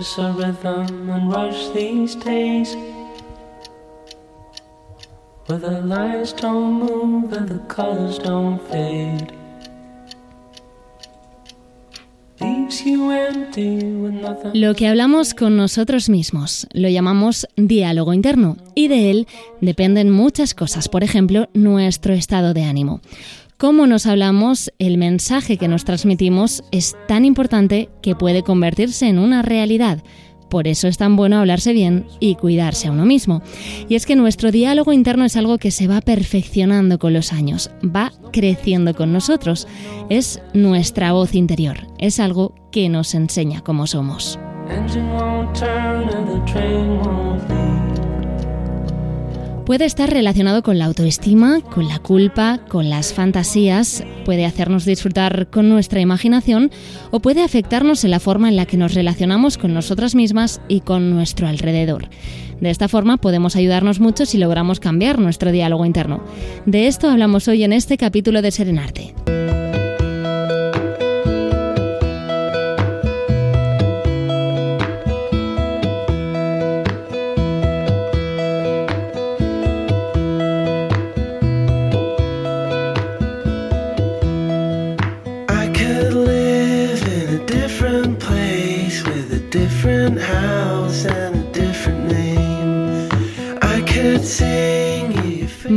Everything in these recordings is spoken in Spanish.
a rhythm and rush these days. Where the don't move and the colors don't fade. Lo que hablamos con nosotros mismos lo llamamos diálogo interno y de él dependen muchas cosas, por ejemplo, nuestro estado de ánimo. Cómo nos hablamos, el mensaje que nos transmitimos es tan importante que puede convertirse en una realidad. Por eso es tan bueno hablarse bien y cuidarse a uno mismo. Y es que nuestro diálogo interno es algo que se va perfeccionando con los años, va creciendo con nosotros. Es nuestra voz interior, es algo que nos enseña cómo somos. Puede estar relacionado con la autoestima, con la culpa, con las fantasías, puede hacernos disfrutar con nuestra imaginación o puede afectarnos en la forma en la que nos relacionamos con nosotras mismas y con nuestro alrededor. De esta forma podemos ayudarnos mucho si logramos cambiar nuestro diálogo interno. De esto hablamos hoy en este capítulo de Serenarte.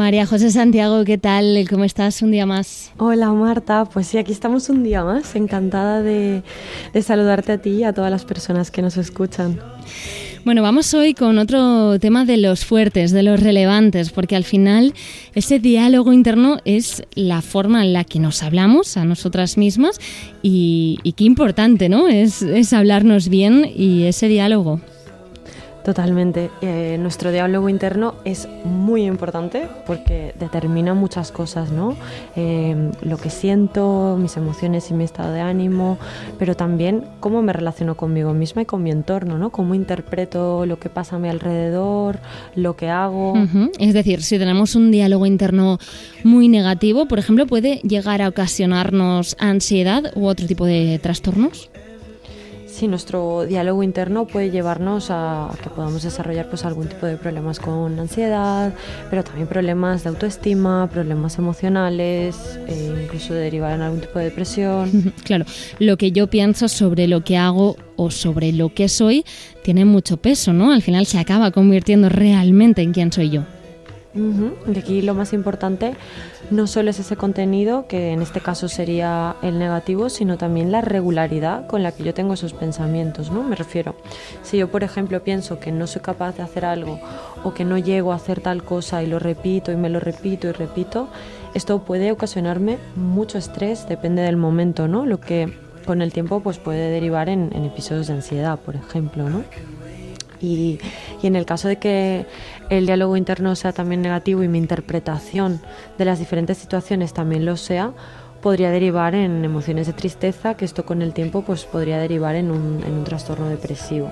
María José Santiago, ¿qué tal? ¿Cómo estás un día más? Hola Marta, pues sí, aquí estamos un día más, encantada de, de saludarte a ti y a todas las personas que nos escuchan. Bueno, vamos hoy con otro tema de los fuertes, de los relevantes, porque al final ese diálogo interno es la forma en la que nos hablamos a nosotras mismas y, y qué importante, ¿no? Es, es hablarnos bien y ese diálogo. Totalmente. Eh, nuestro diálogo interno es muy importante porque determina muchas cosas, ¿no? Eh, lo que siento, mis emociones y mi estado de ánimo, pero también cómo me relaciono conmigo misma y con mi entorno, ¿no? Cómo interpreto lo que pasa a mi alrededor, lo que hago. Es decir, si tenemos un diálogo interno muy negativo, por ejemplo, puede llegar a ocasionarnos ansiedad u otro tipo de trastornos. Sí, nuestro diálogo interno puede llevarnos a, que podamos desarrollar pues algún tipo de problemas con ansiedad, pero también problemas de autoestima, problemas emocionales, eh, incluso derivar en algún tipo de depresión. Claro, lo que yo pienso sobre lo que hago o sobre lo que soy tiene mucho peso, ¿no? Al final se acaba convirtiendo realmente en quién soy yo. Ujú, Y aquí lo más importante no solo es ese contenido, que en este caso sería el negativo, sino también la regularidad con la que yo tengo esos pensamientos, ¿no? Me refiero, si yo, por ejemplo, pienso que no soy capaz de hacer algo o que no llego a hacer tal cosa y lo repito y me lo repito y repito, esto puede ocasionarme mucho estrés, depende del momento, ¿no? Lo que con el tiempo pues puede derivar en, en episodios de ansiedad, por ejemplo, ¿no? Y, y en el caso de que el diálogo interno sea también negativo y mi interpretación de las diferentes situaciones también lo sea, podría derivar en emociones de tristeza, que esto con el tiempo pues podría derivar en un, en un trastorno depresivo.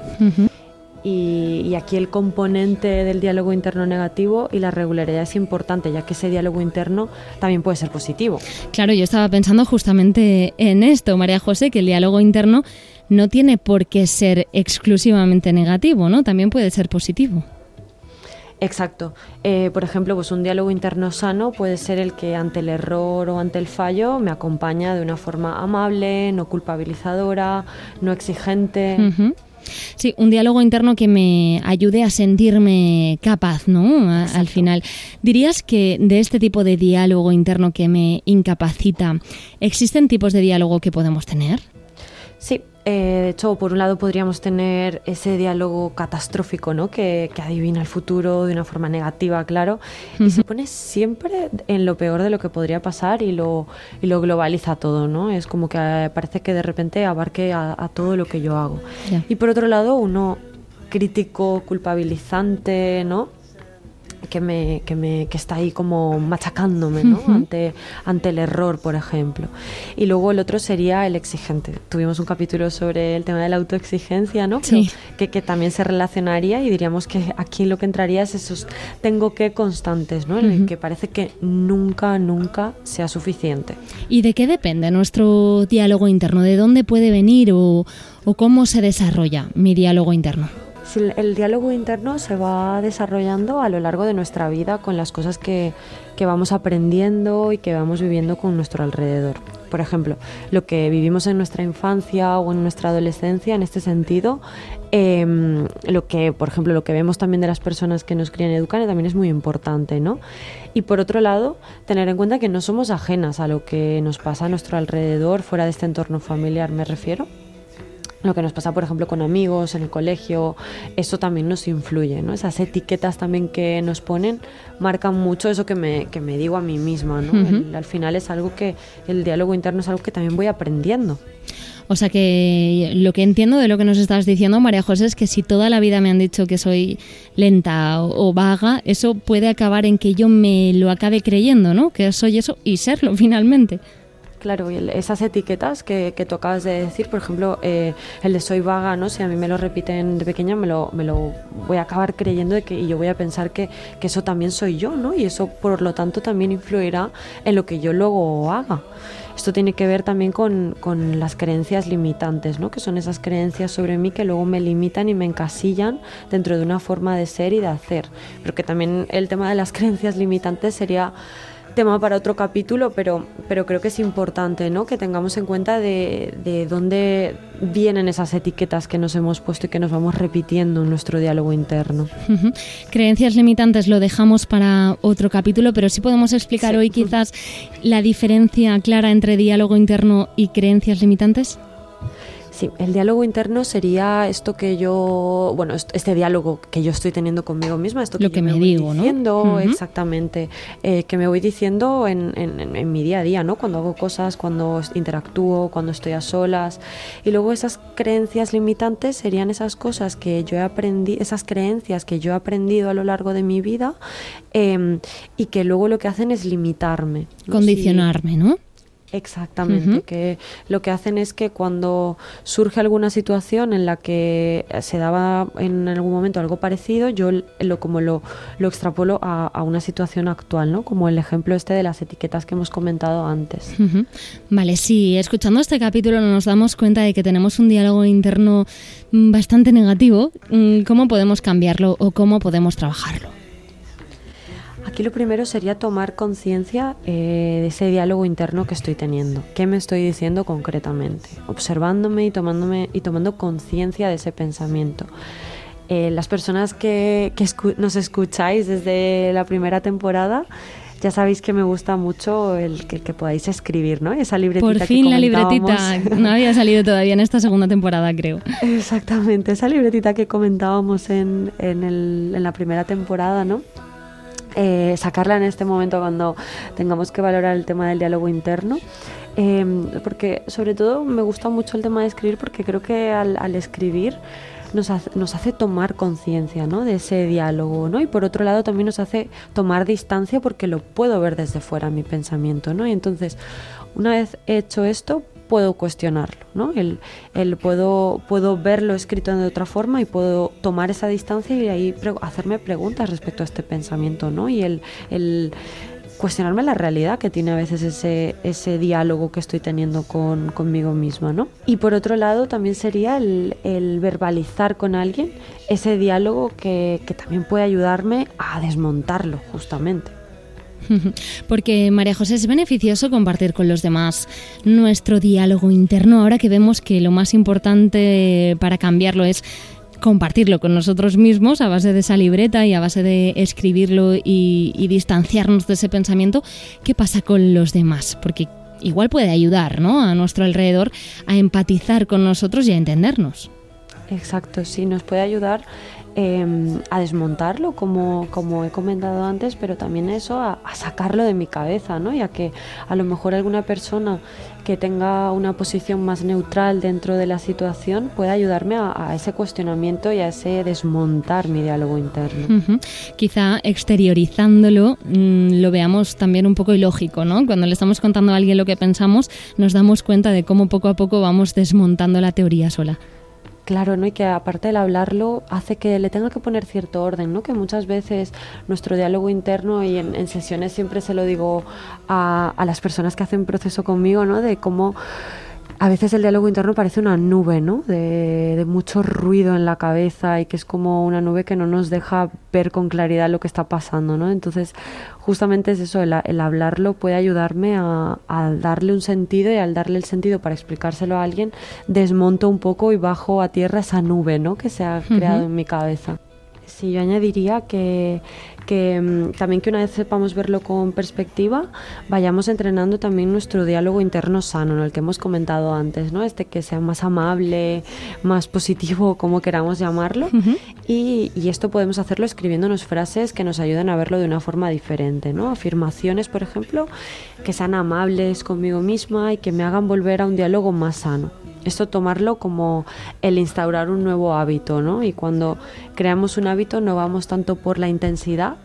Y, y aquí el componente del diálogo interno negativo y la regularidad es importante, ya que ese diálogo interno también puede ser positivo. Claro, yo estaba pensando justamente en esto, María José, que el diálogo interno no tiene por qué ser exclusivamente negativo, ¿no? También puede ser positivo. Exacto. Eh, por ejemplo, pues un diálogo interno sano puede ser el que ante el error o ante el fallo me acompaña de una forma amable, no culpabilizadora, no exigente. Sí, un diálogo interno que me ayude a sentirme capaz, ¿no? A- al final. ¿Dirías que de este tipo de diálogo interno que me incapacita, existen tipos de diálogo que podemos tener? Sí, eh, de hecho, por un lado podríamos tener ese diálogo catastrófico, ¿no? Que, que adivina el futuro de una forma negativa, claro, y se pone siempre en lo peor de lo que podría pasar y lo, y lo globaliza todo, ¿no? Es como que eh, parece que de repente abarque a, a todo lo que yo hago. Y por otro lado, uno crítico, culpabilizante, ¿no? Que me, que me que está ahí como machacándome ¿no? ante, ante el error, por ejemplo. Y luego el otro sería el exigente. Tuvimos un capítulo sobre el tema de la autoexigencia, ¿no? Sí. que, que también se relacionaría y diríamos que aquí lo que entraría es esos tengo que constantes, ¿no? En el que parece que nunca, nunca sea suficiente. ¿Y de qué depende nuestro diálogo interno? ¿De dónde puede venir o, o cómo se desarrolla mi diálogo interno? El diálogo interno se va desarrollando a lo largo de nuestra vida con las cosas que, que vamos aprendiendo y que vamos viviendo con nuestro alrededor. Por ejemplo, lo que vivimos en nuestra infancia o en nuestra adolescencia, en este sentido, em, lo que, por ejemplo, lo que vemos también de las personas que nos crían y educan también es muy importante, ¿no? Y por otro lado, tener en cuenta que no somos ajenas a lo que nos pasa a nuestro alrededor, fuera de este entorno familiar, me refiero lo que nos pasa, por ejemplo, con amigos, en el colegio, eso también nos influye, ¿no? Esas etiquetas también que nos ponen marcan mucho eso que me, que me digo a mí misma, ¿no? El- al final es algo que, el diálogo interno es algo que también voy aprendiendo. O sea que lo que entiendo de lo que nos estás diciendo, María José, es que si toda la vida me han dicho que soy lenta o, o vaga, eso puede acabar en que yo me lo acabe creyendo, ¿no? Que soy eso y serlo finalmente. Claro, y el- esas etiquetas que, que tú acabas de decir, por ejemplo, eh, el de soy vaga, ¿no? Si a mí me lo repiten de pequeña, me lo, me lo voy a acabar creyendo de que, y yo voy a pensar que, que eso también soy yo, ¿no? Y eso, por lo tanto, también influirá en lo que yo luego haga. Esto tiene que ver también con, con las creencias limitantes, ¿no? Que son esas creencias sobre mí que luego me limitan y me encasillan dentro de una forma de ser y de hacer. Pero que también el tema de las creencias limitantes sería tema para otro capítulo, pero, pero creo que es importante ¿no? que tengamos en cuenta de, de dónde vienen esas etiquetas que nos hemos puesto y que nos vamos repitiendo en nuestro diálogo interno. Creencias limitantes lo dejamos para otro capítulo, pero sí podemos explicar Sí. hoy quizás la diferencia clara entre diálogo interno y creencias limitantes. Sí, el diálogo interno sería esto que yo, bueno, est- este diálogo que yo estoy teniendo conmigo misma, esto que, Lo yo que me voy digo, ¿no? diciendo, Ujú. exactamente, eh, que me voy diciendo en, en- en- mi día a día, ¿no? Cuando hago cosas, cuando interactúo, cuando estoy a solas. Y luego esas creencias limitantes serían esas cosas que yo he aprendido, esas creencias que yo he aprendido a lo largo de mi vida em, y que luego lo que hacen es limitarme. ¿no? Condicionarme, ¿no? Exactamente, que lo que hacen es que cuando surge alguna situación en la que se daba en algún momento algo parecido, yo lo como lo, lo extrapolo a, a una situación actual, ¿no? Como el ejemplo este de las etiquetas que hemos comentado antes. Vale, sí, escuchando este capítulo nos damos cuenta de que tenemos un diálogo interno mm, bastante negativo. Mm, ¿Cómo podemos cambiarlo o cómo podemos trabajarlo? Aquí lo primero sería tomar conciencia eh, de ese diálogo interno que estoy teniendo. ¿Qué me estoy diciendo concretamente? Observándome y tomándome y tomando conciencia de ese pensamiento. Eh, las personas que, que escu- nos escucháis desde la primera temporada, ya sabéis que me gusta mucho el que, que podáis escribir, ¿no? Esa libretita Por que fin la comentábamos. libretita no había salido todavía en esta segunda temporada, creo. Exactamente, esa libretita que comentábamos en, en, el- en la primera temporada, ¿no? Eh, sacarla en este momento cuando tengamos que valorar el tema del diálogo interno. Eh, porque sobre todo me gusta mucho el tema de escribir porque creo que al, al escribir nos hace, nos hace tomar conciencia ¿no? de ese diálogo ¿no? y por otro lado también nos hace tomar distancia porque lo puedo ver desde fuera mi pensamiento ¿no? y entonces una vez hecho esto puedo cuestionarlo, ¿no? El, el puedo, puedo verlo escrito de otra forma y puedo tomar esa distancia y ahí pre- hacerme preguntas respecto a este pensamiento, ¿no? Y el, el cuestionarme la realidad que tiene a veces ese, ese diálogo que estoy teniendo con, conmigo misma, ¿no? Y por otro lado también sería el, el verbalizar con alguien ese diálogo que, que también puede ayudarme a desmontarlo, justamente. Porque María José es beneficioso compartir con los demás nuestro diálogo interno ahora que vemos que lo más importante para cambiarlo es compartirlo con nosotros mismos a base de esa libreta y a base de escribirlo y, distanciarnos de ese pensamiento. ¿Qué pasa con los demás? Porque igual puede ayudar ¿no? a nuestro alrededor a empatizar con nosotros y a entendernos. Exacto, sí, nos puede ayudar em, a desmontarlo, como, como he comentado antes, pero también eso, a, sacarlo de mi cabeza, ¿no? Ya que a lo mejor alguna persona que tenga una posición más neutral dentro de la situación puede ayudarme a, ese cuestionamiento y a ese desmontar mi diálogo interno. Quizá exteriorizándolo mm, lo veamos también un poco ilógico, ¿no? Cuando le estamos contando a alguien lo que pensamos, nos damos cuenta de cómo poco a poco vamos desmontando la teoría sola. Claro, ¿no? Y que aparte el hablarlo hace que le tenga que poner cierto orden, ¿no? Que muchas veces nuestro diálogo interno, y en, en sesiones siempre se lo digo a, a las personas que hacen proceso conmigo, ¿no? De cómo a veces el diálogo interno parece una nube, ¿no? De, de mucho ruido en la cabeza y que es como una nube que no nos deja ver con claridad lo que está pasando, ¿no? Entonces, justamente es eso, el, el hablarlo puede ayudarme a, a darle un sentido y al darle el sentido para explicárselo a alguien, desmonto un poco y bajo a tierra esa nube, ¿no? Que se ha creado en mi cabeza. Sí, yo añadiría que, que mm, también que una vez sepamos verlo con perspectiva, vayamos entrenando también nuestro diálogo interno sano, ¿no? el que hemos comentado antes, ¿no? Este que sea más amable, más positivo, como queramos llamarlo. y, y esto podemos hacerlo escribiéndonos frases que nos ayuden a verlo de una forma diferente, ¿no? Afirmaciones, por ejemplo, que sean amables conmigo misma y que me hagan volver a un diálogo más sano esto tomarlo como el instaurar un nuevo hábito, ¿no? Y cuando creamos un hábito no vamos tanto por la intensidad,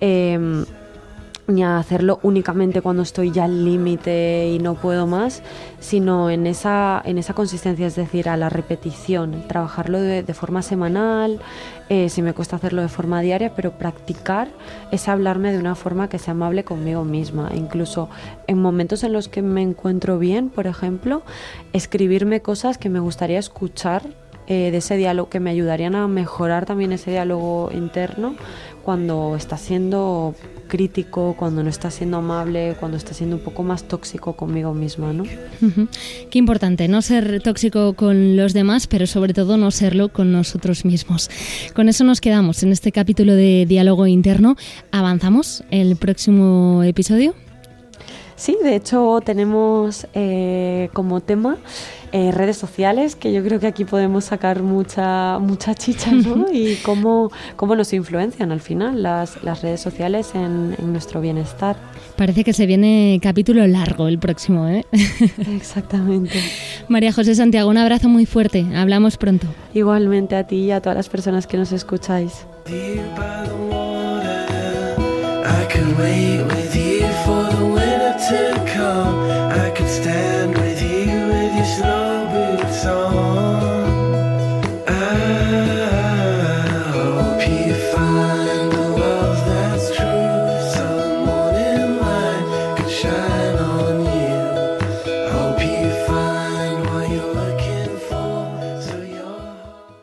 eh, ni a hacerlo únicamente cuando estoy ya al límite y no puedo más, sino en esa, en esa consistencia, es decir, a la repetición, trabajarlo de, forma semanal, eh, si me cuesta hacerlo de forma diaria, pero practicar es hablarme de una forma que sea amable conmigo misma. Incluso en momentos en los que me encuentro bien, por ejemplo, escribirme cosas que me gustaría escuchar eh, de ese diálogo, que me ayudarían a mejorar también ese diálogo interno cuando está siendo crítico, cuando no está siendo amable, cuando está siendo un poco más tóxico conmigo misma, ¿no? Qué importante, no ser tóxico con los demás, pero sobre todo no serlo con nosotros mismos. Con eso nos quedamos en este capítulo de Diálogo Interno. ¿Avanzamos el próximo episodio? Sí, de hecho tenemos eh, como tema eh, redes sociales, que yo creo que aquí podemos sacar mucha, mucha chicha, ¿no? y cómo, cómo nos influencian al final las, las redes sociales en, en nuestro bienestar. Parece que se viene capítulo largo el próximo, ¿eh? Exactamente. María José Santiago, un abrazo muy fuerte. Hablamos pronto. Igualmente a ti y a todas las personas que nos escucháis.